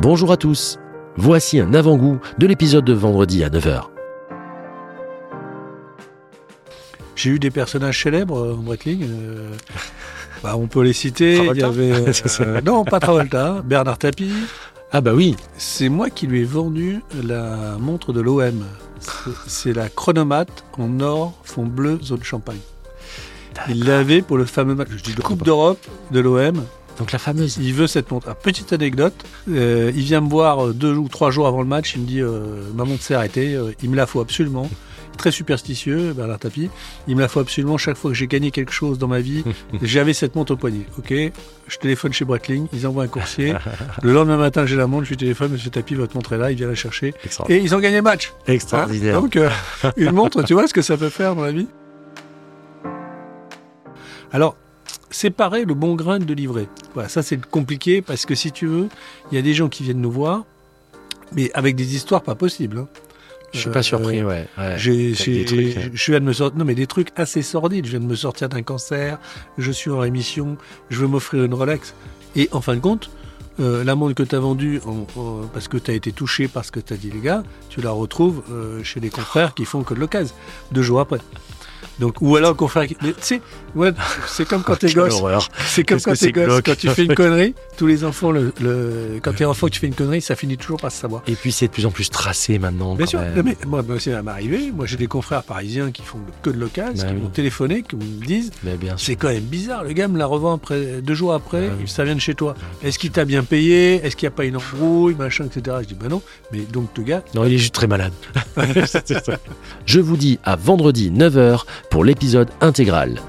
Bonjour à tous. Voici un avant-goût de l'épisode de vendredi à 9h. J'ai eu des personnages célèbres euh, en wrestling. euh, bah, on peut les citer. Il y Travolta avait, euh, non, pas Travolta. Bernard Tapie. Ah bah oui, C'est moi qui lui ai vendu la montre de l'OM. C'est- la chronomate en or, fond bleu, zone champagne. Il l'avait pour le fameux match de Coupe d'Europe de l'OM. Donc la fameuse. Il veut cette montre. Ah, petite anecdote, euh, il vient me voir euh, deux ou trois jours avant le match. Il me dit euh, Ma montre s'est arrêtée, euh, il me la faut absolument. Très superstitieux, Bernard Tapie. Il me la faut absolument. Chaque fois que j'ai gagné quelque chose dans ma vie, j'avais cette montre au poignet. Ok, je téléphone chez Breitling, ils envoient un coursier. le lendemain matin, j'ai la montre, je lui téléphone Monsieur Tapie, votre montre est là, il vient la chercher. Et ils ont gagné le match. Hein Extraordinaire. Donc, euh, une montre, tu vois ce que ça peut faire dans la vie? Alors, séparer le bon grain de livret. Voilà, ça c'est compliqué parce que si tu veux, il y a des gens qui viennent nous voir, mais avec des histoires pas possibles. hein. Je suis Euh, pas surpris, ouais. ouais. J'ai, trucs, hein. je viens de me sortir, non mais des trucs assez sordides. Je viens de me sortir d'un cancer, je suis en rémission, je veux m'offrir une Rolex. Et en fin de compte, euh, la montre que tu as vendue en- en- parce que tu as été touché par ce que tu as dit les gars, tu la retrouves euh, chez des confrères qui font que de l'occasion, deux jours après. Donc, ou alors qui... mais Tu sais, ouais, c'est comme quand t'es gosse. C'est comme quand t'es gosse. Quand tu fais une connerie, tous les enfants, le, le- quand t'es enfant tu fais une connerie, ça finit toujours par se savoir. Et puis c'est de plus en plus tracé maintenant. Bien sûr, même. mais moi, moi ça m'est arrivé. Moi, j'ai des confrères parisiens qui font que de local, Bah qui oui. m'ont téléphoné, qui me disent sûr. c'est quand même bizarre. Le gars me la revend après, deux jours après, Ah oui. ça vient de chez toi. Est-ce qu'il t'a bien payé? Est-ce qu'il n'y a pas une embrouille? Machin, etc. Je dis bah non. Mais donc, le gars, Non, il est juste très malade. Je vous dis à vendredi 9h pour l'épisode intégral.